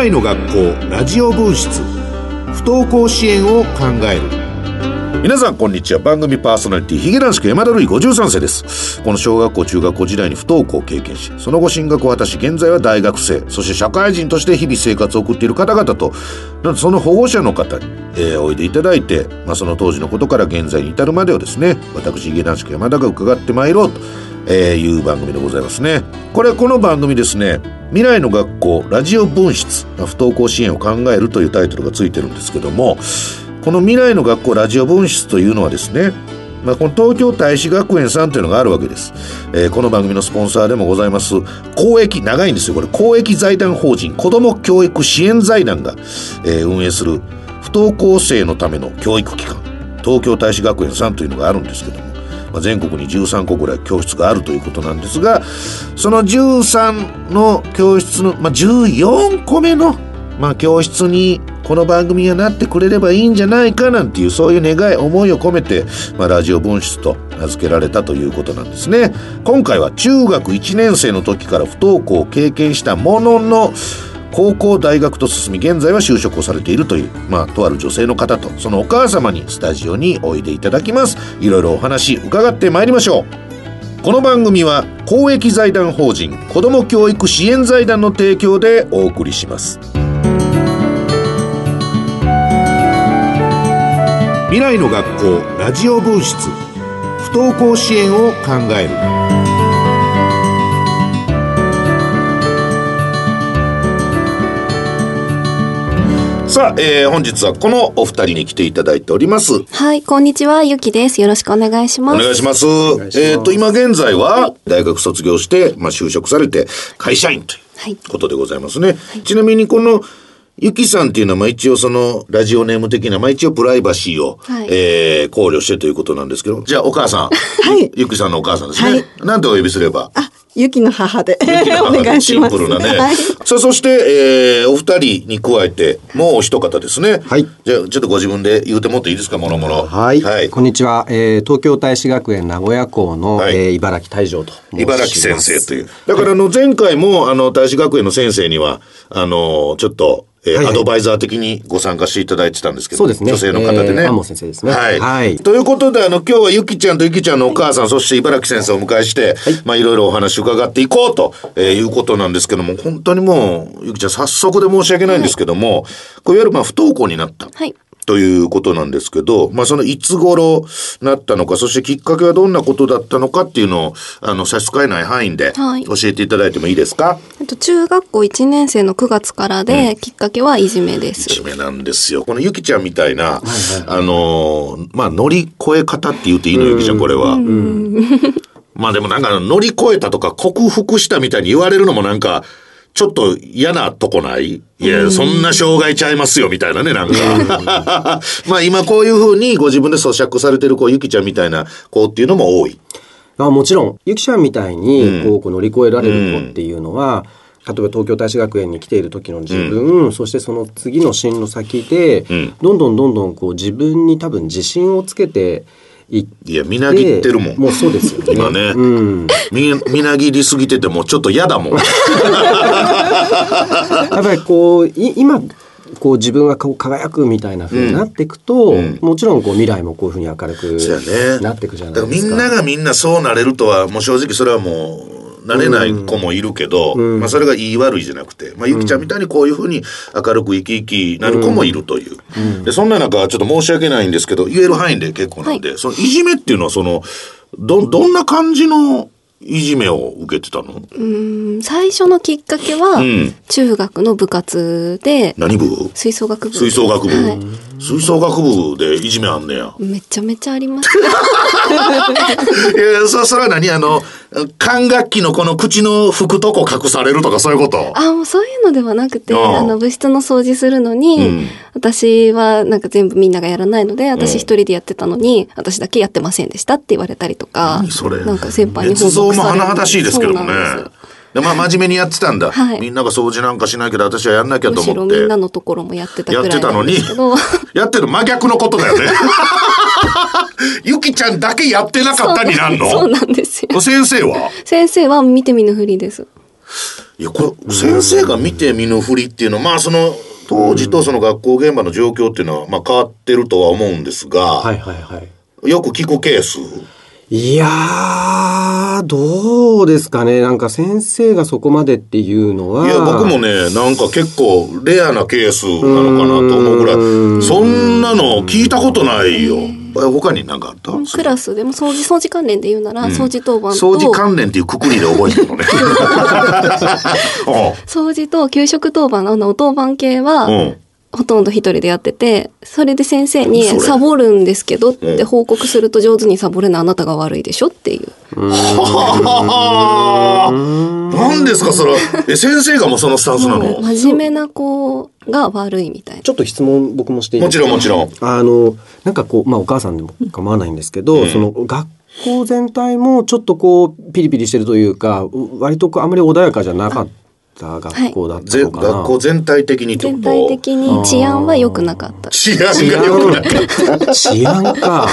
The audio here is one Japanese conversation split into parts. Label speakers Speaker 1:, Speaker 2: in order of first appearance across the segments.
Speaker 1: 来の学校ラジオ分室不登校支援を考える。皆さんこんにちは。番組パーソナリティヒゲ男子山田るい53世です。この小学校中学校時代に不登校を経験しその後進学を果たし現在は大学生。そして社会人として日々生活を送っている方々となんとその保護者の方に、えー、おいでいただいて、まあ、その当時のことから現在に至るまでをですね私ヒゲ男子山田が伺ってまいろうと、えー、いう番組でございますね。これこの番組ですね未来の学校ラジオ分室不登校支援を考えるというタイトルがついてるんですけどもこの未来の学校ラジオ分室というのはですねまあ、この東京大使学園さんというのがあるわけです、えー、この番組のスポンサーでもございます公益長いんですよ。これ公益財団法人子ども教育支援財団が、えー、運営する不登校生のための教育機関東京大使学園さんというのがあるんですけども、まあ、全国に13個ぐらい教室があるということなんですがその13の教室の、まあ、14個目の、まあ、教室にこの番組がなってくれればいいんじゃないかなんていうそういう願い思いを込めて、まあ、ラジオ分室と名付けられたということなんですね。今回は中学1年生の時から不登校を経験したものの高校大学と進み現在は就職をされているという、まあ、とある女性の方とそのお母様にスタジオにおいでいただきます。いろいろお話伺ってまいりましょう。この番組は公益財団法人子ども教育支援財団の提供でお送りします。未来の学校ラジオ分室不登校支援を考える。さあ、えー、本日はこのお二人に来ていただいております。
Speaker 2: はいこんにちはゆきです。よろしくお願いします。
Speaker 1: お願いします。えっ、と今現在は大学卒業して、まあ、就職されて会社員ということでございますね、はい、ちなみにこのゆきさんっていうのは、まあ一応その、ラジオネーム的な、まあ一応プライバシーを、はい、えー、考慮してということなんですけど、じゃあお母さん。はい。ゆきさんのお母さんですね。はい。なんてお呼びすれば？
Speaker 3: あ、ゆきの母で。お願いし
Speaker 1: ます。シンプルなね。はい、さあ、そして、えー、お二人に加えて、もうお一方ですね。はい。じゃあ、ちょっとご自分で言うてもっていいですか、もろもろ。
Speaker 4: はい。はい。こんにちは。えー、東京大使学園名古屋校の、はい、えー、茨城大将と
Speaker 1: 茨城先生という。だから、あの、前回も、あの、大使学園の先生には、あの、ちょっと、えー、はいはい、アドバイザー的にご参加していただいてたんですけど、
Speaker 4: そうですね。
Speaker 1: 女性の方でね。え
Speaker 4: ー、先生ですね。
Speaker 1: はい。はい。ということで、あの、今日はゆきちゃんとゆきちゃんのお母さん、そして茨城先生をお迎えして、はい、まあ、いろいろお話伺っていこうと、えー、いうことなんですけども、本当にもう、ゆきちゃん早速で申し訳ないんですけども、はい、こういわゆるまあ、不登校になった。はい。ということなんですけど、まあそのいつ頃なったのか、そしてきっかけはどんなことだったのかっていうのを、あの、差し支えない範囲で教えていただいてもいいですか、
Speaker 2: はい、と中学校1年生の9月からで、うん、きっかけはいじめです。
Speaker 1: いじめなんですよ。このゆきちゃんみたいな、はいはい、あの、まあ乗り越え方って言っていいのゆきちゃん、これは。まあでもなんか乗り越えたとか克服したみたいに言われるのもなんか、ちょっと嫌なとこない？いや、そんな障害ちゃいますよ、みたいなね、なんか。まあ今こういうふうにご自分で咀嚼されてる子、ゆきちゃんみたいな子っていうのも多い。
Speaker 4: あもちろん、ゆきちゃんみたいに、こう、こう乗り越えられる子っていうのは、例えば東京大使学園に来ている時の自分、うん、そしてその次の進路先で、うん、どんどんどんどんこう自分に多分自信をつけて
Speaker 1: いやみなぎってるもん。
Speaker 4: もうそうですよね。
Speaker 1: 今ね、うん、みみなぎりすぎててもちょっと嫌だもん。や
Speaker 4: っぱりこうい今こう自分がこう輝くみたいなふうになっていくと、うん、もちろんこう未来もこういうふうに明るくなっていくじゃないですか。
Speaker 1: みんながみんなそうなれるとはもう正直それはもうなれない子もいるけど、うん、まあ、それがいい悪いじゃなくて、まあ、ゆきちゃんみたいにこういうふうに明るく生き生きなる子もいるという、うん、でそんな中ちょっと申し訳ないんですけど言える範囲で結構なんで、はい、そのいじめっていうのはそのどどんな感じのいじめを受けてたの？
Speaker 2: うん。最初のきっかけは、中学の部活で
Speaker 1: 何部？
Speaker 2: 吹奏楽部。
Speaker 1: 吹奏楽部、はい、吹奏楽部でいじめあんねや。
Speaker 2: めちゃめちゃあります。い
Speaker 1: やそそれは何？あの管楽器のこの口の吹くとこ隠されるとかそういうこと？
Speaker 2: あもうそういうのではなくてあの部室の掃除するのに、うん、私はなんか全部みんながやらないので私一人でやってたのに、うん、私だけやってませんでしたって言われたりとか
Speaker 1: それ？
Speaker 2: なんか先輩に
Speaker 1: 報告も甚だしいですけどもね。でまあ真面目にやってたんだ、はい、みんなが掃除なんかしないけど私はやんなきゃと思って。
Speaker 2: みんなのところもやってた
Speaker 1: やってたのに やってる真逆のことだよね。ゆきちゃんだけやってなかったになんの？
Speaker 2: そうなんですよ。
Speaker 1: 先生は？
Speaker 2: 先生は見て見ぬふりです。
Speaker 1: いや、これ、先生が見て見ぬふりっていうのは、まあ、その、当時とその学校現場の状況っていうのは、まあ、変わってるとは思うんですが、
Speaker 4: はいはいはい。
Speaker 1: よく聞くケース。
Speaker 4: いやー、どうですかね。なんか先生がそこまでっていうのは。
Speaker 1: いや、僕もね、なんか結構レアなケースなのかなと思うぐらい、そんなの聞いたことないよ。他に何かあった？
Speaker 2: クラスでも掃除掃除関連で言うなら、掃除当番と
Speaker 1: 掃除関連っていうくくりで覚えてるのね。
Speaker 2: 掃除と給食当番のあの当番系は、
Speaker 1: うん
Speaker 2: ほとんど一人でやってて、それで先生にサボるんですけどって報告すると上手にサボれないあなたが悪いでしょっていう。
Speaker 1: 何ですかそれは。え、先生がもうそのスタンスなの？
Speaker 2: 真面目な子が悪いみたいな。
Speaker 4: ちょっと質問僕もしていい
Speaker 1: もちろんもちろん。
Speaker 4: あの、なんかこう、まあお母さんでも構わないんですけど、その学校全体もちょっとこう、ピリピリしてるというか、割とこうあまり穏やかじゃなかった学校だった
Speaker 1: ぜ
Speaker 4: のかな。
Speaker 1: 学校全体的にってこと？
Speaker 2: 全体的に治安は良くなかった。
Speaker 1: 治安が良くない。
Speaker 4: 治安か。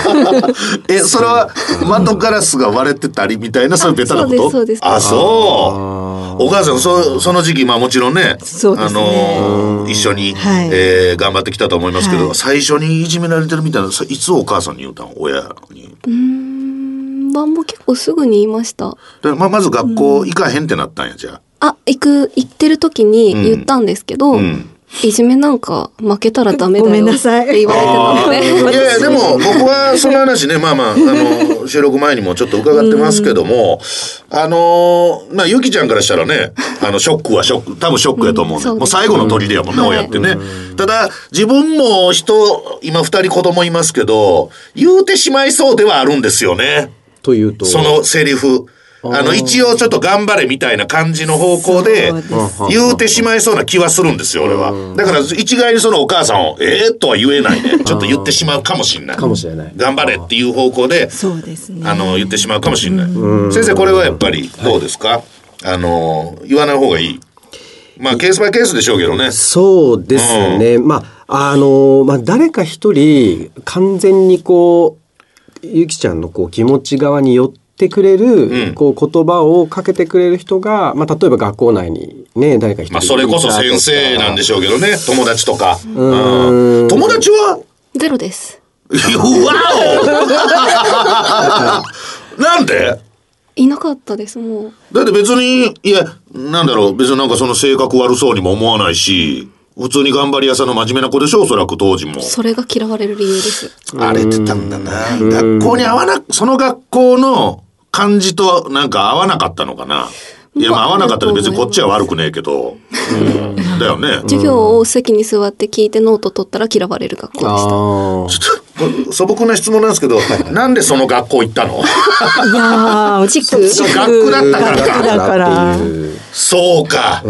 Speaker 1: え、それは窓ガラスが割れてたりみたいな、そういうベタなこと？
Speaker 2: そうですそうです
Speaker 1: あ、そう。お母さん、そその時期、まあもちろんね、
Speaker 3: そうですね
Speaker 1: あのー一緒に、
Speaker 3: はい
Speaker 1: えー頑張ってきたと思いますけど、
Speaker 3: はい
Speaker 1: 最初にいじめられてるみたいな、さいつお母さんに言うたん？親に。
Speaker 2: うーん、晩も結構すぐに言いました。
Speaker 1: でまあ、まず学校行かへんってなったんや、じゃあ。
Speaker 2: あ、行く、行ってる時に言ったんですけど、
Speaker 1: ん
Speaker 2: いじめなんか負けたらダメだよ
Speaker 3: ごめんなさい
Speaker 2: って言われてたので。
Speaker 1: いやいや、でも僕はその話ね、まあまあ、あの、収録前にもちょっと伺ってますけども、あの、まあ、ゆきちゃんからしたらね、あの、ショックはショック、多分ショックやと思うね。
Speaker 2: うん
Speaker 1: もう最後の砦やもんね、
Speaker 2: うん
Speaker 1: 親ってね。ただ、自分も人、今二人子供いますけど、言うてしまいそうではあるんですよね。
Speaker 4: というと。
Speaker 1: そのセリフ。あの、一応ちょっと頑張れみたいな感じの方向で言うてしまいそうな気はするんですよ、俺は。だから、一概にそのお母さんを、ええとは言えないね。ちょっと言ってしまうかもしれない。
Speaker 4: かもしれない
Speaker 1: 頑張れっていう方向で、
Speaker 3: そうですね。
Speaker 1: あの、言ってしまうかもしれない。先生、これはやっぱりどうですか、あの、言わない方がいい。まあ、ケースバイケースでしょうけどね。
Speaker 4: そうですね。まあ、あの、まあ、誰か一人、完全にこう、ゆきちゃんのこう気持ち側に寄ってくれる、
Speaker 1: ん
Speaker 4: こう言葉をかけてくれる人が、まあ、例えば学校内にね、誰か一人
Speaker 1: まあ、それこそ先生なんでしょうけどね。友達とか。友達は？
Speaker 2: ゼロです。
Speaker 1: うわおなんで？
Speaker 2: いなかったです、もう。
Speaker 1: だって別に、いや、なんだろう、別になんかその性格悪そうにも思わないし、普通に頑張り屋さんの真面目な子でしょ、おそらく当時も。
Speaker 2: それが嫌われる理由です。
Speaker 1: 荒れてたんだな。学校に合わな、その学校の感じとなんか合わなかったのかな。いや、まあ合わなかったら別にこっちは悪くねえけど。うんだよね。
Speaker 2: 授業を席に座って聞いてノート取ったら嫌われる学校でした。
Speaker 4: あ
Speaker 1: ちょっと素朴な質問なんですけど、なんでその学校行ったの？
Speaker 3: いやー、塾。
Speaker 1: そう学区だったからか
Speaker 3: 学区だか
Speaker 4: う
Speaker 1: そうか。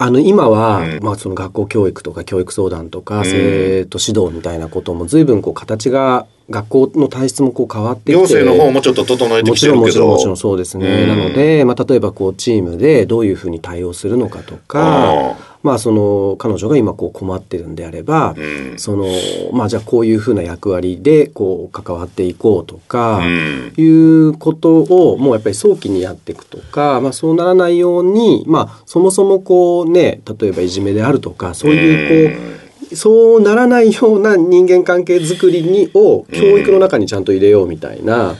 Speaker 4: あの今は、まあその学校教育とか教育相談とか、生徒指導みたいなことも随分こう形が学校の体質もこう変わってきて
Speaker 1: 行政の方もちょっと整えて
Speaker 4: もちろんも
Speaker 1: きてるけど。
Speaker 4: ちろんもちろんそうですね。
Speaker 1: うん。
Speaker 4: なので、まあ、例えばこうチームでどういうふうに対応するのかとか、まあその彼女が今こう困ってるんであれば、
Speaker 1: ん。
Speaker 4: そのまあじゃあこういうふうな役割でこう関わっていこうとか、
Speaker 1: うん。
Speaker 4: いうことをもうやっぱり早期にやっていくとか、まあそうならないように、まあそもそもこうね、例えばいじめであるとか、そういうこう、そうならないような人間関係づくりにを教育の中にちゃんと入れようみたいな。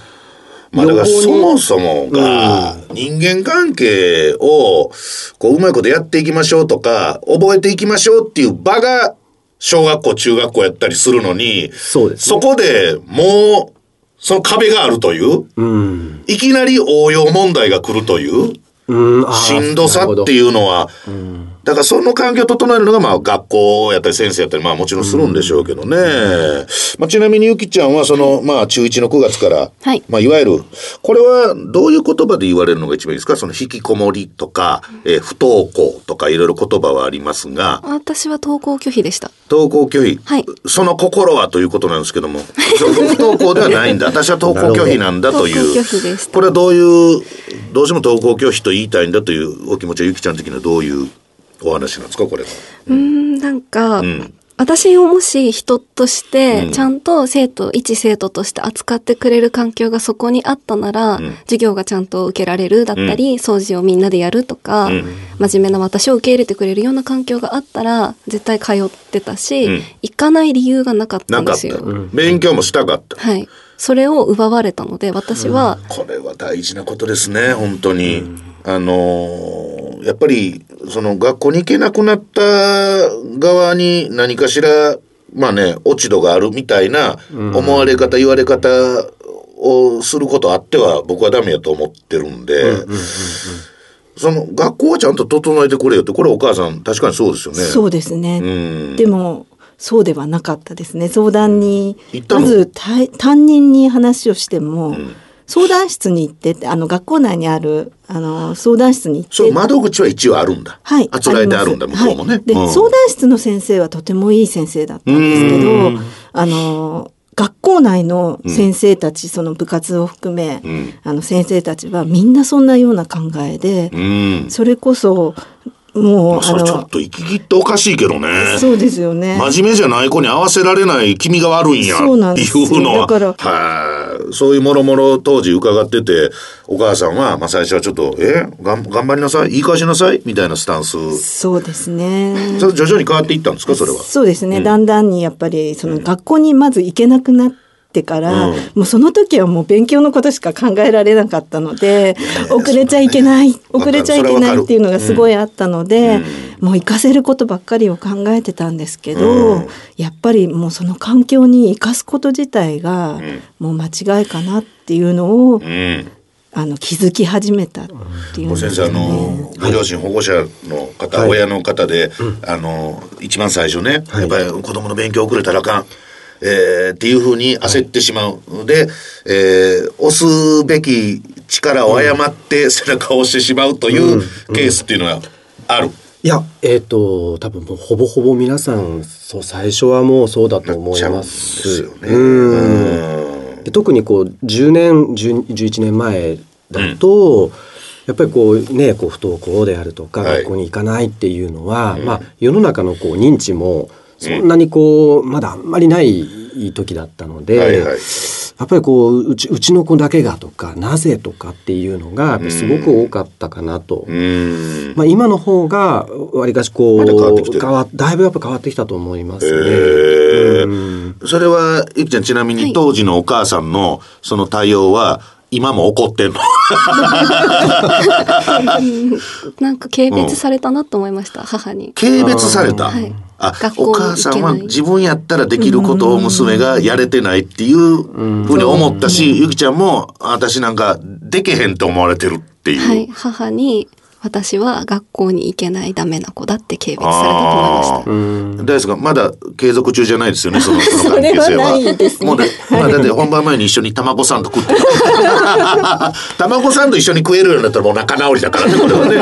Speaker 1: まあだから
Speaker 4: 予
Speaker 1: そもそもが人間関係をこううまいことやっていきましょうとか覚えていきましょうっていう場が小学校中学校やったりするのに
Speaker 4: そ
Speaker 1: こでもうその壁があるという
Speaker 4: うん。
Speaker 1: いきなり応用問題が来るというしんどさっていうのは、だからその環境を整えるのが、まあ学校やったり先生やったり、まあもちろんするんでしょうけどね。まあちなみにゆきちゃんは、その、まあ中1の9月から、
Speaker 2: はい。
Speaker 1: まあいわゆる、これはどういう言葉で言われるのが一番いいですか？その引きこもりとか、えー不登校とかいろいろ言葉はありますが、
Speaker 2: 私は登校拒否でした。
Speaker 1: 登校拒否、
Speaker 2: はい。
Speaker 1: その心はということなんですけども、不登校ではないんだ。私は登校拒否なんだという。
Speaker 2: 拒否でした。
Speaker 1: これはどういう、どうしても登校拒否と言いたいんだというお気持ちはゆきちゃん的にはどういうお話なんですかこれは。
Speaker 2: うーん、なんか、
Speaker 1: ん
Speaker 2: 私をもし人として、ちゃんと生徒、一生徒として扱ってくれる環境がそこにあったなら、授業がちゃんと受けられるだったり、掃除をみんなでやるとか、真面目な私を受け入れてくれるような環境があったら、絶対通ってたし、
Speaker 1: うん
Speaker 2: 行かない理由がなかった
Speaker 1: なん
Speaker 2: ですよ。。
Speaker 1: 勉強もしたかった。
Speaker 2: はい。それを奪われたので、私は、
Speaker 1: これは大事なことですね、本当に。あのーやっぱり、その学校に行けなくなった側に何かしら、まあね、落ち度があるみたいな思われ方、言われ方をすることあっては僕はダメやと思ってるんで、その学校はちゃんと整えてくれよって、これお母さん確かにそうですよね。
Speaker 3: そうですね。
Speaker 1: うん。
Speaker 3: でもそうではなかったですね相談に
Speaker 1: 行ったの？
Speaker 3: まず担担任に話をしても、相談室に行ってあの学校内にあるあの相談室に行って。
Speaker 1: そう、窓口は一応あるんだ。
Speaker 3: はい、
Speaker 1: あつらえてあるんだ、向こうもね。
Speaker 3: はい。で、
Speaker 1: うん。
Speaker 3: 相談室の先生はとてもいい先生だったんですけど、あの、学校内の先生たち、その部活を含め、
Speaker 1: ん。
Speaker 3: あの先生たちはみんなそんなような考えで、
Speaker 1: うん。
Speaker 3: それこそ、もう、
Speaker 1: まあ、それちょっと行き切っておかしいけどね。
Speaker 3: そうですよね。
Speaker 1: 真面目じゃない子に合わせられない君が悪いんや
Speaker 3: そうなん
Speaker 1: って
Speaker 3: ですよ
Speaker 1: いうのは。
Speaker 3: だから
Speaker 1: はい。そういうもろもろ当時伺ってて、お母さんは、まあ最初はちょっと、え？がん頑張りなさい？言い返しなさい？みたいなスタンス。
Speaker 3: そうですね。
Speaker 1: 徐々に変わっていったんですか？それは。
Speaker 3: そうですね、だんだんにやっぱりその学校にまず行けなくなってから、
Speaker 1: うん。
Speaker 3: もうその時はもう勉強のことしか考えられなかったので、遅れちゃいけない、
Speaker 1: ね
Speaker 3: 遅れちゃいけないっていうのがすごいあったので、もう行かせることばっかりを考えてたんですけど、
Speaker 1: うん。
Speaker 3: やっぱりもうその環境に生かすこと自体がもう間違いかなっていうのを、
Speaker 1: うん。
Speaker 3: あの気づき始めたっていうの
Speaker 1: 先生、あの、ご両親、保護者の方、
Speaker 4: はい。
Speaker 1: 親の方で、あの、一番最初ね、やっぱり子供の勉強遅れたらあかん。えーっていうふうに焦ってしまうので、えー押すべき力を誤って背中を押してしまうというケースっていうのがある？
Speaker 4: いや、えっ、と、多分もうほぼほぼ皆さん、そう、最初はもうそうだと思います。
Speaker 1: ですよね。
Speaker 4: うんで特にこう、10年、10 11年前だと、やっぱりこうね、こう不登校であるとか、
Speaker 1: はい
Speaker 4: 学校に行かないっていうのは、まあ世の中のこう認知も、そんなにこう、まだあんまりない時だったので、
Speaker 1: はいはい
Speaker 4: やっぱりこううちうちの子だけがとかなぜとかっていうのがすごく多かったかなと。
Speaker 1: うん。
Speaker 4: まあ、今の方がわりかしこう
Speaker 1: まだ変わってきてる
Speaker 4: 変わだいぶやっぱ変わってきたと思いますね。
Speaker 1: え
Speaker 4: うん
Speaker 1: ーそれは、ゆきちゃんちなみに当時のお母さんのその対応は、今も怒ってんの？
Speaker 2: なんか軽蔑されたなと思いました、母に。
Speaker 1: 軽蔑された？
Speaker 2: はい
Speaker 1: あ
Speaker 2: 学校に
Speaker 1: お母さんは自分やったらできることを娘がやれてないっていうふうに思ったし、ゆきちゃんも私なんかでけへんと思われてるっていう。
Speaker 2: はい、母に、私は学校に行けないダメな子だって軽蔑されたと思いました。
Speaker 4: うん
Speaker 1: 大ですか？まだ継続中じゃないですよね、そのその関係性は。
Speaker 3: それはないですね
Speaker 1: もうね、まあだって本番前に一緒に卵サンド食ってた。卵サンド一緒に食えるようになったらもう仲直りだからね、これはね。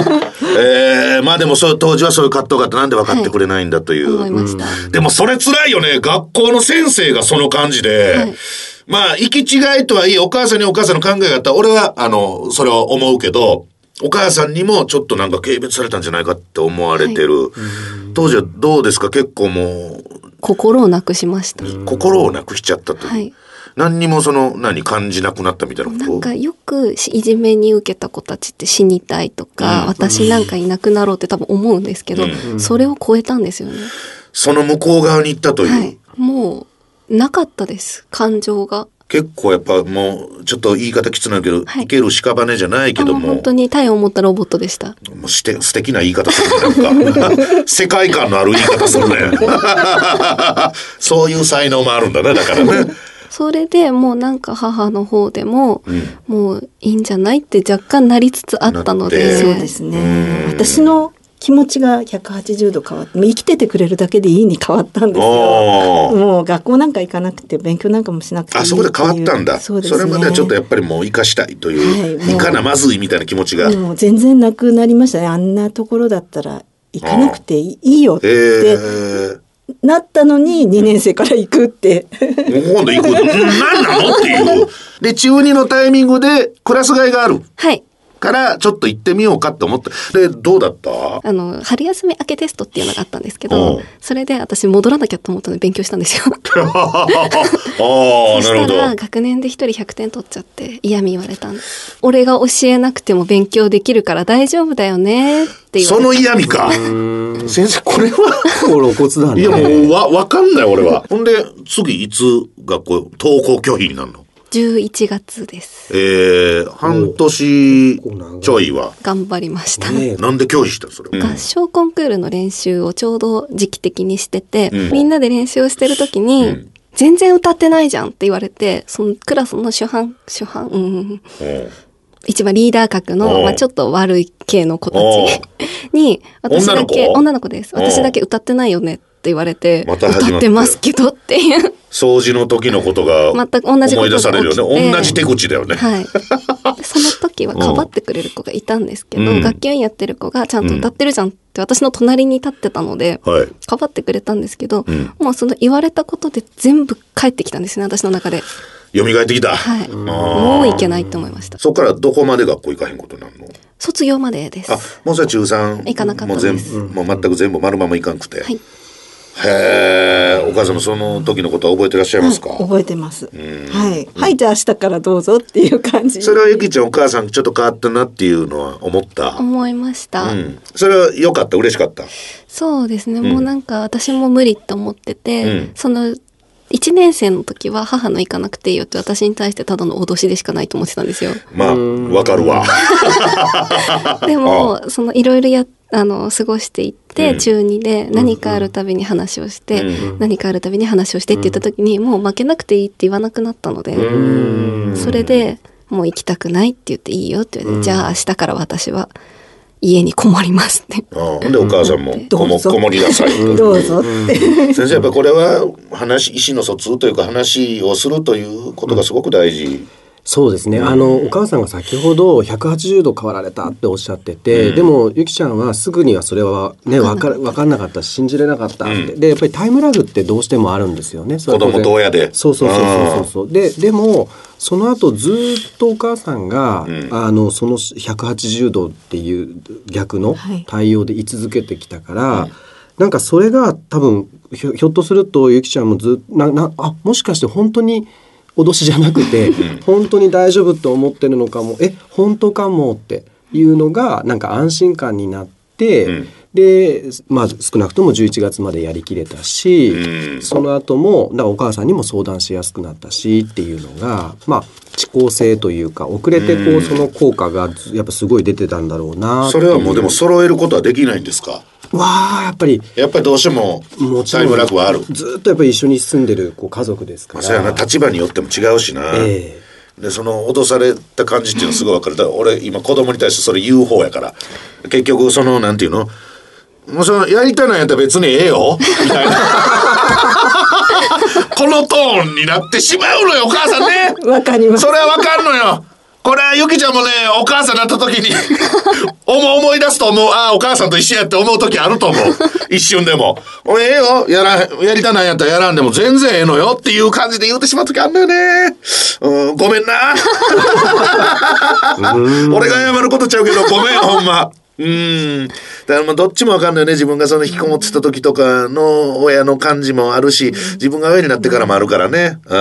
Speaker 1: えー、まあでもそう当時はそういう葛藤があってなんで分かってくれないんだという。
Speaker 2: 思いました。
Speaker 1: でもそれ辛いよね。学校の先生がその感じで。
Speaker 2: はい
Speaker 1: まあ、行き違いとはいえ、お母さんにお母さんの考えがあったら、俺は、あの、それは思うけど、お母さんにもちょっとなんか軽蔑されたんじゃないかって思われてる。当時はどうですか？結構も
Speaker 2: 心をなくしました。
Speaker 1: う、心をなくしちゃったという。
Speaker 2: はい
Speaker 1: 何にもその、何、感じなくなったみたいなこと？
Speaker 2: なんかよくいじめに受けた子たちって死にたいとか、
Speaker 1: うん
Speaker 2: 私なんかいなくなろうって多分思うんですけど、それを超えたんですよね。
Speaker 1: その向こう側に行ったという。
Speaker 2: はい。もう、なかったです。感情が。
Speaker 1: 結構やっぱもう、ちょっと言い方きつないけど、
Speaker 2: はい。
Speaker 1: い、ける屍じゃないけども。
Speaker 2: 本、当に体を持ったロボットでした。
Speaker 1: もうして素敵な言い方するねなんか。世界観のある言い方するね。そういう才能もあるんだねだからね。
Speaker 2: それでもうなんか母の方でも、もういいんじゃないって若干なりつつあったの
Speaker 1: な
Speaker 2: で。
Speaker 3: そうですね。私の気持ちが180度変わって、生きててくれるだけでいいに変わったんですよ。もう学校なんか行かなくて勉強なんかもしなくていい
Speaker 1: あそこで変わったんだ。
Speaker 3: そうですね。
Speaker 1: れまではちょっとやっぱりもう生かしたいという、
Speaker 3: はい
Speaker 1: い、かなまずいみたいな気持ちが、
Speaker 3: もう全然なくなりましたね。あんなところだったら行かなくていいよっ
Speaker 1: え
Speaker 3: て
Speaker 1: ー、
Speaker 3: なったのに2年生から行くって。
Speaker 1: もう今度行く。うん何なのっていう。で中2のタイミングでクラス替えがある。
Speaker 2: はい。
Speaker 1: からちょっと行ってみようかって思って。で、どうだった？
Speaker 2: あの、春休み明けテストっていうのがあったんですけ
Speaker 1: う
Speaker 2: ど
Speaker 1: ん、
Speaker 2: それで私戻らなきゃと思ったので勉強したんですよ。
Speaker 1: ああ、なるほど。
Speaker 2: たら学年で一人100点取っちゃって嫌味言われたんです。俺が教えなくても勉強できるから大丈夫だよねって言われ
Speaker 1: その
Speaker 2: た。
Speaker 1: 嫌味か。先生、これは、
Speaker 4: こ骨だね。
Speaker 1: いやもうわ、わかんない俺は。ほんで、次いつ学校、登校拒否になるの？
Speaker 2: 11月です。
Speaker 1: えー、半年ちょいは。
Speaker 2: 頑張りました。
Speaker 4: ねえ。
Speaker 1: なんで拒否したのそれ。
Speaker 2: 合唱コンクールの練習をちょうど時期的にしてて、
Speaker 1: うん。
Speaker 2: みんなで練習をしてる時に、
Speaker 1: うん。
Speaker 2: 全然歌ってないじゃんって言われて、そのクラスの主犯、主犯、うん、
Speaker 1: うん
Speaker 2: 一番リーダー格の、まあ、ちょっと悪い系の子たち に、私だけ、
Speaker 1: 女の子
Speaker 2: です。私だけ歌ってないよねって言われて、
Speaker 1: また
Speaker 2: 歌ってますけどっていう。
Speaker 1: 掃除の時のことが
Speaker 2: 全く同じことが
Speaker 1: 思い出されるよね。同じ手口だよね。
Speaker 2: はい。でその時はかばってくれる子がいたんですけど、
Speaker 1: うん
Speaker 2: 学級委員やってる子がちゃんと歌ってるじゃんって私の隣に立ってたので、
Speaker 1: はい。
Speaker 2: かばってくれたんですけど、
Speaker 1: ん
Speaker 2: もうその言われたことで全部返ってきたんですね、私の中で。
Speaker 1: 蘇ってきた。
Speaker 2: はい。もういけないって思いました。
Speaker 1: そっからどこまで学校行かへんことになるの？
Speaker 2: 卒業までです。
Speaker 1: あ、もうそれ中3。
Speaker 2: 行かなかった
Speaker 1: もう全
Speaker 2: です
Speaker 1: 部、もう全く全部丸まま行かんくて。
Speaker 2: はい。
Speaker 1: へえ、お母様その時のことは覚えてらっしゃいますか、
Speaker 3: 覚えてます。はい。はい、じゃあ明日からどうぞっていう感じ。
Speaker 1: それはゆきちゃんお母さんちょっと変わったなっていうのは思った？
Speaker 2: 思いました。
Speaker 1: うん。それは良かった、嬉しかった？
Speaker 2: そうですね、もうなんか私も無理って思ってて、
Speaker 1: うん
Speaker 2: その1年生の時は母の行かなくていいよって私に対してただの脅しでしかないと思ってたんですよ。
Speaker 1: まあ、わかるわ。
Speaker 2: でも、そのいろいろや、あの、過ごしていって、
Speaker 1: うん。
Speaker 2: 中2で何かあるたびに話をして、
Speaker 1: うん。
Speaker 2: 何かあるたびに話をしてって言った時に、もう負けなくていいって言わなくなったので、それで、もう行きたくないって言っていいよって言われて、じゃあ明日から私は家にこもりますって。
Speaker 1: あほんでお母さんも こもこもりなさい。
Speaker 3: どうぞって。
Speaker 1: 先生やっぱこれは話意思の疎通というか話をするということがすごく大事。
Speaker 4: そうですね、あのお母さんが先ほど180度変わられたっておっしゃってて、でもゆきちゃんはすぐにはそれはね分か分かんなかったし信じれなかったって、でやっぱりタイムラグってどうしてもあるんですよね。
Speaker 1: 子供と親で。
Speaker 4: そうそうそうそうそう。ででもその後ずっとお母さんが、
Speaker 1: ん。
Speaker 4: あのその180度っていう逆の
Speaker 3: はい。
Speaker 4: 対応で居続けてきたから、なんかそれが多分ひょひょっとするとゆきちゃんもずっななあもしかして本当に脅しじゃなくて、本当に大丈夫って思ってるのかも。え本当かもっていうのがなんか安心感になって、
Speaker 1: うん。
Speaker 4: でまあ少なくとも11月までやりきれたし、
Speaker 1: うん。
Speaker 4: その後もだからお母さんにも相談しやすくなったしっていうのがまあ遅効性というか遅れてこうその効果がやっぱすごい出てたんだろうな
Speaker 1: それはもうでも
Speaker 4: そ
Speaker 1: 揃えることはできないんですか？
Speaker 4: わあやっぱり
Speaker 1: やっぱりどうしてもタイムラグはある。
Speaker 4: ずっとやっぱり一緒に住んでるこう家族ですから。
Speaker 1: まあ、そうやな立場によっても違うしな。
Speaker 4: え
Speaker 1: でその脅された感じっていうのすごい分かるだから俺今子供に対してそれ言う方やから結局そのなんていうの？もうそのやりたいのやったら別にええよみたいな このトーンになってしまうのよお母さんね
Speaker 3: わかります
Speaker 1: そ。れはわかんのよ。これはゆきちゃんもね、お母さんになった時に 思い出すと思う、ああ、お母さんと一緒やって思う時あると思う。一瞬でも。おいええよ。やら、やりたないんやったらやらんでも全然ええのよっていう感じで言うてしまう時あんのよね。うん、ごめんな。俺が謝ることちゃうけど、ごめん、ほんま。うん。だからまあどっちもわかんないよね。自分がその引きこもってた時とかの親の感じもあるし、自分が親になってからもあるからね。う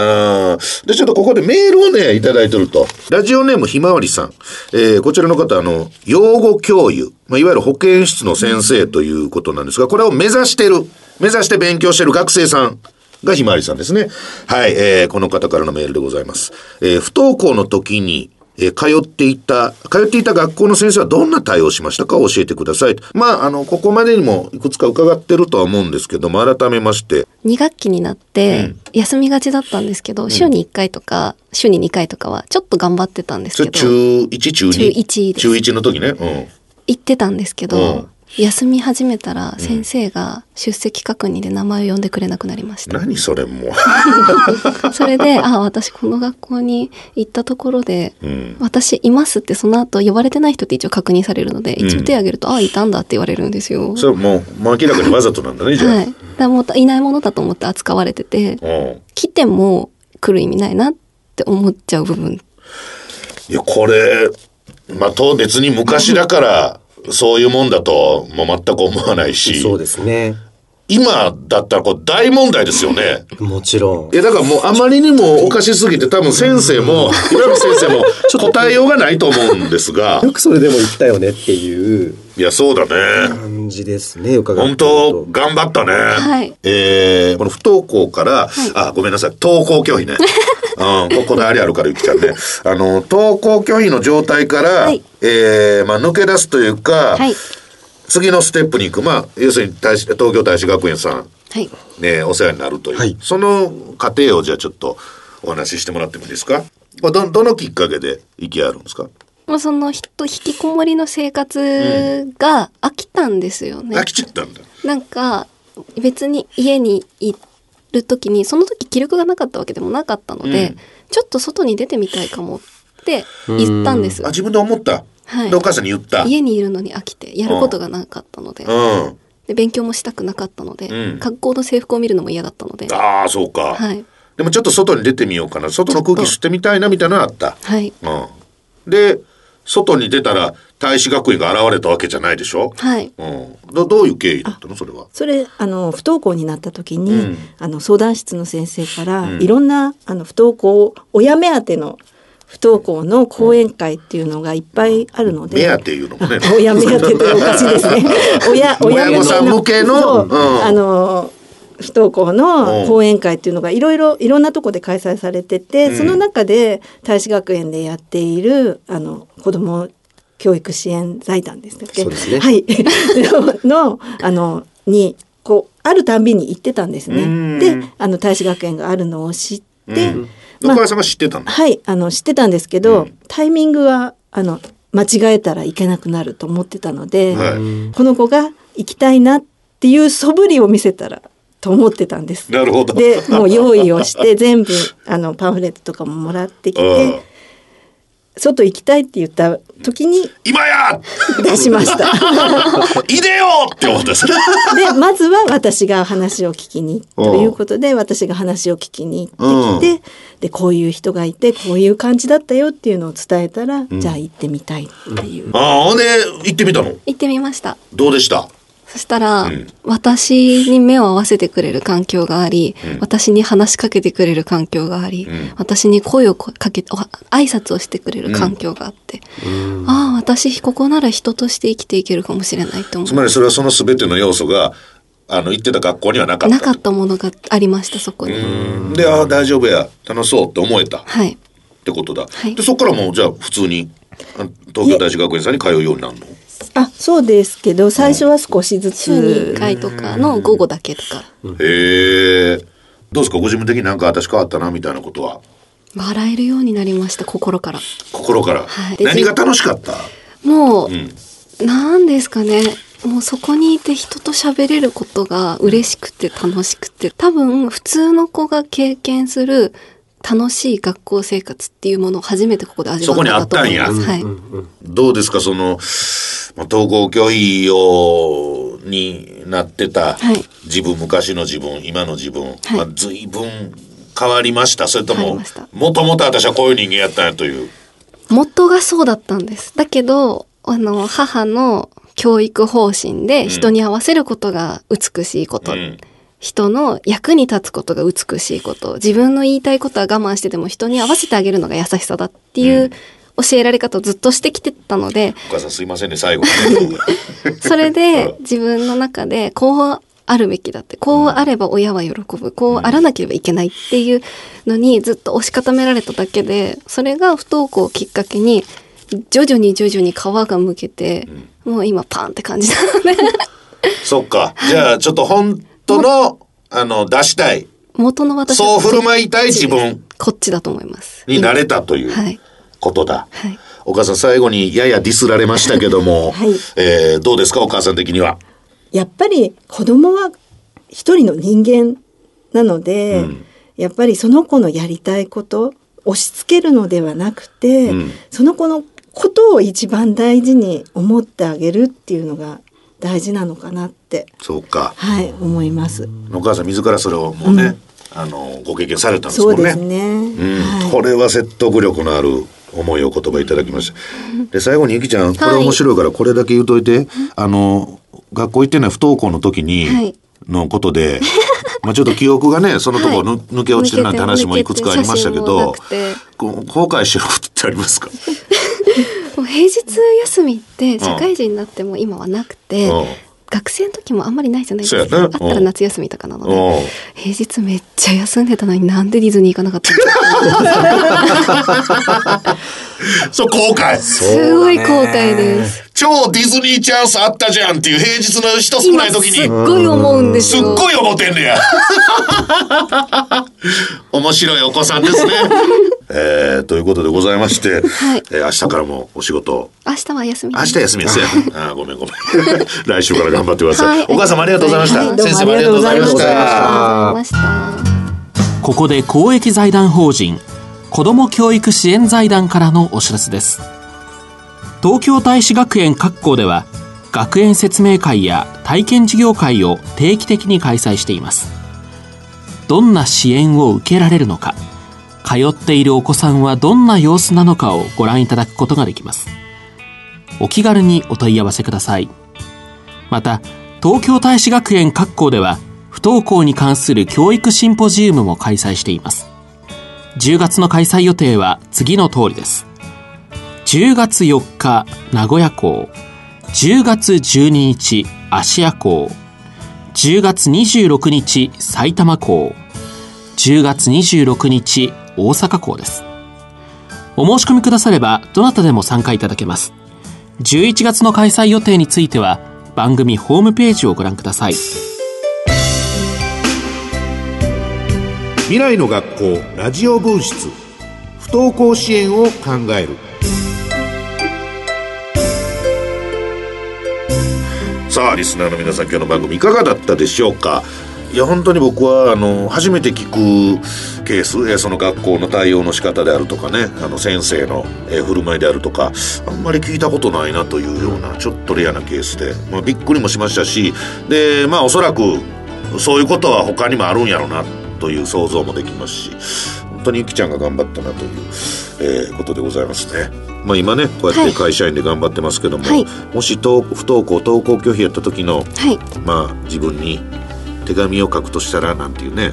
Speaker 1: ん。で、ちょっとここでメールをね、いただいてると。ラジオネームひまわりさん。えーこちらの方、あの、養護教諭。まあ、いわゆる保健室の先生ということなんですが、これを目指してる、目指して勉強してる学生さん。がひまわりさんですね。はい、えーこの方からのメールでございます。えー不登校の時に、えー通っていた、通っていた学校の先生はどんな対応をしましたか？教えてください。まあ、あの、ここまでにもいくつか伺ってるとは思うんですけども、改めまして、
Speaker 2: 2学期になって、休みがちだったんですけど、週に1回とか、週に2回とかは、ちょっと頑張ってたんですけど、
Speaker 1: 中1、中 2?
Speaker 2: 中一です
Speaker 1: 中1の時ね。うん。
Speaker 2: 行ってたんですけど、
Speaker 1: うん
Speaker 2: 休み始めたら、先生が出席確認で名前を呼んでくれなくなりました。
Speaker 1: 何それもう。
Speaker 2: それで、あ、私この学校に行ったところで、
Speaker 1: ん
Speaker 2: 私いますってその後呼ばれてない人って一応確認されるので、
Speaker 1: ん
Speaker 2: 一応手挙げると、あ、いたんだって言われるんですよ。
Speaker 1: それもう、もう明らかにわざとなんだね、じゃあ。
Speaker 2: はい。だもういないものだと思って扱われてて、
Speaker 1: うん。
Speaker 2: 来ても来る意味ないなって思っちゃう部分。
Speaker 1: いや、これ、まあ、と別に昔だから、そういうもんだと、もう全く思わないし、
Speaker 4: そうですね。
Speaker 1: 今だったらこれ大問題ですよね。
Speaker 4: もちろん。
Speaker 1: い。やだからもうあまりにもおかしすぎて多分先生も岩見先生も答えようがないと思うんですが。
Speaker 4: よくそれでも言ったよねっていう。
Speaker 1: いやそうだね。
Speaker 4: 感じですね、伺
Speaker 1: 本当頑張ったね、
Speaker 2: はい。
Speaker 1: えーこの不登校から、あごめんなさい。登校拒否ね。うん、ここだわりあるからゆきちゃんね。あの登校拒否の状態から、
Speaker 2: はい。
Speaker 1: えーまあ、抜け出すというか、
Speaker 2: はい。
Speaker 1: 次のステップに行く。まあ要するに東京大使学園さん。
Speaker 2: はい。
Speaker 1: ね、お世話になるという、
Speaker 4: はい。
Speaker 1: その過程をじゃあちょっとお話ししてもらってもいいですか？どどのきっかけで行きあるんですか？
Speaker 2: まあ、その人、引きこもりの生活が飽きたんですよね。
Speaker 1: 飽きちゃったんだ。
Speaker 2: なんか、別に家にいる時に、その時気力がなかったわけでもなかったので、
Speaker 1: うん。
Speaker 2: ちょっと外に出てみたいかもって言ったんです
Speaker 1: あ。自分で思った、
Speaker 2: はい。
Speaker 1: でお母さんに言った。
Speaker 2: 家にいるのに飽きて、やることがなかったので、
Speaker 1: うん。
Speaker 2: で勉強もしたくなかったので、
Speaker 1: うん。
Speaker 2: 学校の制服を見るのも嫌だったので、
Speaker 1: ああそうか、
Speaker 2: はい。
Speaker 1: でもちょっと外に出てみようかな。外の空気吸ってみたいなみたいなのあった、
Speaker 2: はい。
Speaker 1: うん、で外に出たら大使学院が現れたわけじゃないでしょ、
Speaker 2: はい。
Speaker 1: うん、どどういう経緯だったの？それは
Speaker 3: それあの不登校になった時に、
Speaker 1: うん。
Speaker 3: あの相談室の先生から、
Speaker 1: うん。
Speaker 3: いろんなあの不登校親目当ての不登校の講演会っていうのがいっぱいあるので、
Speaker 1: 目当ていうのもね。
Speaker 3: 親目当てっておかしいですね。親
Speaker 1: 親御さん向けの
Speaker 3: そう
Speaker 1: うん。
Speaker 3: あの不登校の講演会っていうのがいろいろいろんなとこで開催されてて、
Speaker 1: うん。
Speaker 3: その中で大使学園でやっているあの子ども教育支援財団ですっけ？
Speaker 4: ね。
Speaker 3: はい。ののあのにこうあるたんびに行ってたんです
Speaker 1: うん。
Speaker 3: ね。であの大使学園があるのを知って、
Speaker 1: うん
Speaker 3: まあ
Speaker 1: お母さんが知ってたんだ、
Speaker 3: はい、あの知ってたんですけど、
Speaker 1: うん。
Speaker 3: タイミングはあの間違えたらいけなくなると思ってたので、
Speaker 1: はい。
Speaker 3: この子が行きたいなっていう素振りを見せたらと思ってたんです。
Speaker 1: なるほど。
Speaker 3: でもう用意をして 全部あのパンフレットとかももらってき
Speaker 1: うん。
Speaker 3: て外行きたいって言った時に
Speaker 1: 今や！
Speaker 3: 出しました。
Speaker 1: いでよって思ったんです
Speaker 3: でまずは私が話を聞きにということで私が話を聞きに行ってきて、でこういう人がいてこういう感じだったよっていうのを伝えたら、じゃあ行ってみたいっていう。
Speaker 1: ああほんで行ってみたの？
Speaker 2: 行ってみました。
Speaker 1: どうでした？
Speaker 2: そしたら、
Speaker 1: うん。
Speaker 2: 私に目を合わせてくれる環境があり、
Speaker 1: うん。
Speaker 2: 私に話しかけてくれる環境があり、
Speaker 1: うん。
Speaker 2: 私に声をかけ挨拶をしてくれる環境があって、ああ、私、ここなら人として生きていけるかもしれないと思
Speaker 1: つまりそれはその全ての要素があの行ってた学校にはなか
Speaker 2: う。
Speaker 1: った。
Speaker 2: なかったものがありました、そこに。
Speaker 1: うん。でああ大丈夫や。楽しそうって思えた。っ
Speaker 2: はい。
Speaker 1: てことだ、
Speaker 2: はい。
Speaker 1: でそこからもうじゃあ普通にあ東京大使学園さんに通うようになるの？
Speaker 3: あそうですけど最初は少しず
Speaker 2: 週に1
Speaker 3: つ
Speaker 2: 回とかの午後だけとか、
Speaker 1: へえどうですか？ご自分的になんか私変わったなみたいなことは？
Speaker 2: 笑えるようになりました、心から。
Speaker 1: 心から、
Speaker 2: はい。
Speaker 1: 何が楽しかった？
Speaker 2: もう、
Speaker 1: うん。
Speaker 2: なんですかねもうそこにいて人と喋れることが嬉しくて楽しくて多分普通の子が経験する楽しい学校生活っていうものを初めてここで味わったと思います。はい。
Speaker 1: どうですか？その、まあ、統合拒否をになってた
Speaker 2: はい。
Speaker 1: 自分、昔の自分今の自分、
Speaker 2: はい。
Speaker 1: まあ、随分変わりました？それとももともと私はこういう人間やったんやという。
Speaker 2: 元がそうだったんです。だけど、あの、母の教育方針で人に合わせることが美しいこと。
Speaker 1: うん。
Speaker 2: 人の役に立つことが美しいこと。自分の言いたいことは我慢してでも人に合わせてあげるのが優しさだっていう教えられ方をずっとしてきてたので、
Speaker 1: お母さんすいませんね最後
Speaker 2: それで自分の中でこうあるべきだってこうあれば親は喜ぶ。こうあらなければいけないっていうのにずっと押し固められただけでそれが不登校をきっかけに徐々に徐々に皮がむけて、もう今パンって感じなので
Speaker 1: そっか。じゃあちょっと本当のあの出したい。
Speaker 2: 元の私
Speaker 1: そう振る舞いたい自分。
Speaker 2: こっちだと思います。
Speaker 1: になれたという
Speaker 2: はい。
Speaker 1: ことだ、
Speaker 2: はい。
Speaker 1: お母さん最後にややディスられましたけども、
Speaker 3: はい。
Speaker 1: えーどうですかお母さん的には？
Speaker 3: やっぱり子供は一人の人間なので、
Speaker 1: うん。
Speaker 3: やっぱりその子のやりたいこと押し付けるのではなくて、
Speaker 1: うん。
Speaker 3: その子のことを一番大事に思ってあげるっていうのが大事なのかなって
Speaker 1: そうか
Speaker 3: はい思います。
Speaker 1: お母さん自らそれをもうね、あのご経験されたんですもんね。
Speaker 3: そうですね。
Speaker 1: うん
Speaker 3: はい
Speaker 1: これは説得力のある思いを言葉いただきました。で最後にゆきちゃんこれ面白いからこれだけ言うといて、あの学校行ってない不登校の時に、
Speaker 2: はい
Speaker 1: のことで。まあちょっと記憶がね そのところぬ、抜け落ちてるなんて話もいくつかありましたけど後悔してることってありますか、
Speaker 2: もう平日休みって社会人になっても今はなくて、
Speaker 1: うん
Speaker 2: 学生の時もあんまりないじゃないですか。
Speaker 1: そうやな
Speaker 2: あったら夏休みとかなの
Speaker 1: うん
Speaker 2: で、平日めっちゃ休んでたのになんでディズニー行かなかったんだろう
Speaker 1: そう後悔
Speaker 2: すごい後悔です。
Speaker 1: 超ディズニーチャンスあったじゃんっていう平日の人少ない時に
Speaker 2: すっごい思うんですよ。
Speaker 1: すっごい思ってんねや。面白いお子さんですね。えー、ということでございまして、
Speaker 2: はい
Speaker 1: えー明日からもお仕事、
Speaker 2: 明日は休み
Speaker 1: 明日休みですよ。あーごめんごめん。来週から頑張ってください。
Speaker 2: はい
Speaker 1: お母様ありがとうございました。
Speaker 2: はい
Speaker 1: 先生もありがとうござい。ました。
Speaker 5: ここで公益財団法人子ども教育支援財団からのお知らせです東京大使学園各校では学園説明会や体験授業会を定期的に開催していますどんな支援を受けられるのか通っているお子さんはどんな様子なのかをご覧いただくことができます。お気軽にお問い合わせください。また東京大使学園各校では不登校に関する教育シンポジウムも開催しています。10月の開催予定は次の通りです。10月4日名古屋校。10月12日芦屋校。10月26日埼玉校。10月26日大阪校です。お申し込みくださればどなたでも参加いただけます。11月の開催予定については番組ホームページをご覧ください。
Speaker 1: 未来の学校ラジオ分室。不登校支援を考える。さあリスナーの皆さん今日の番組いかがだったでしょうか？いや本当に僕はあの初めて聞くケース、えーその学校の対応の仕方であるとかねあの先生の、えー振る舞いであるとかあんまり聞いたことないなというようなちょっとレアなケースで、まあ、びっくりもしましたしでまあおそらくそういうことは他にもあるんやろうなという想像もできますし本当にゆきちゃんが頑張ったなという、えーことでございますね。まあ、今ねこうやって会社員で頑張ってますけども、
Speaker 2: はい
Speaker 1: もし登不登校登校拒否やった時の
Speaker 2: はい。
Speaker 1: まあ自分に手紙を書くとしたらなんていうね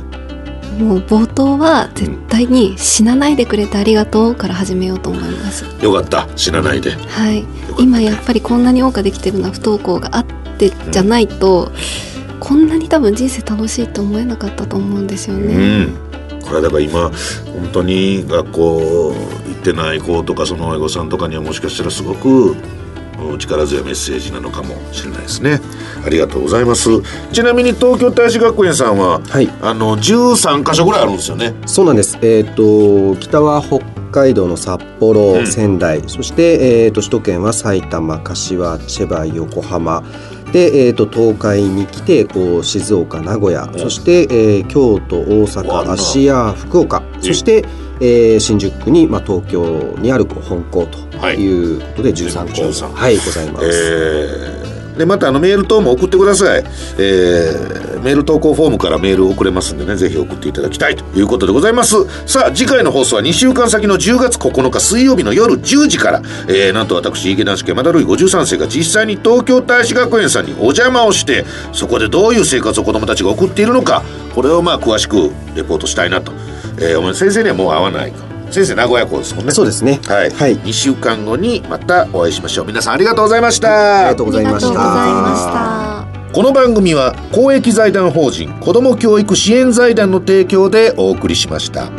Speaker 2: もう冒頭は絶対に死なないでくれてありがとうから始めようと思います。
Speaker 1: よかった死なないで
Speaker 2: はい。今やっぱりこんなに謳歌できてるのは不登校があってじゃないと、こんなに多分人生楽しいと思えなかったと思うんですよ
Speaker 1: う
Speaker 2: ね。
Speaker 1: んこれはだから今本当に学校行ってない子とかその親御さんとかにはもしかしたらすごくうん力強いメッセージなのかもしれないですねありがとうございます。ちなみに東京大使学園さんは、
Speaker 4: はい。
Speaker 1: あの13箇所ぐらいあるんですよね。
Speaker 4: そうなんです。えっ、と北は北海道の札幌、
Speaker 1: うん。
Speaker 4: 仙台、そしてえっ、と首都圏は埼玉、柏、千葉、横浜。で、えー、と東海に来てこう静岡名古屋、
Speaker 1: うん。
Speaker 4: そして、えー京都大阪芦屋福岡。そして、えー新宿区に、まあ、東京にあるこう本校と
Speaker 1: はい。
Speaker 4: いうことで13校、
Speaker 1: 13
Speaker 4: はいございます。
Speaker 1: えーでまたあのメール等も送ってください、えーメール投稿フォームからメール送れますんでねぜひ送っていただきたいということでございます。さあ次回の放送は2週間先の10月9日水曜日の夜10時から、えーなんと私池田家まだるい53世が実際に東京大使学園さんにお邪魔をしてそこでどういう生活を子どもたちが送っているのかこれをまあ詳しくレポートしたいなと、えーお前先生にはもう会わないか。先生名古屋校ですもんね。
Speaker 4: そうですね。
Speaker 1: はい、
Speaker 4: はい。
Speaker 1: 2週間後にまたお会いしましょう。皆さんありがとうございました。
Speaker 4: ありがとうございました。
Speaker 2: ありがとうございました。
Speaker 1: この番組は公益財団法人子ども教育支援財団の提供でお送りしました。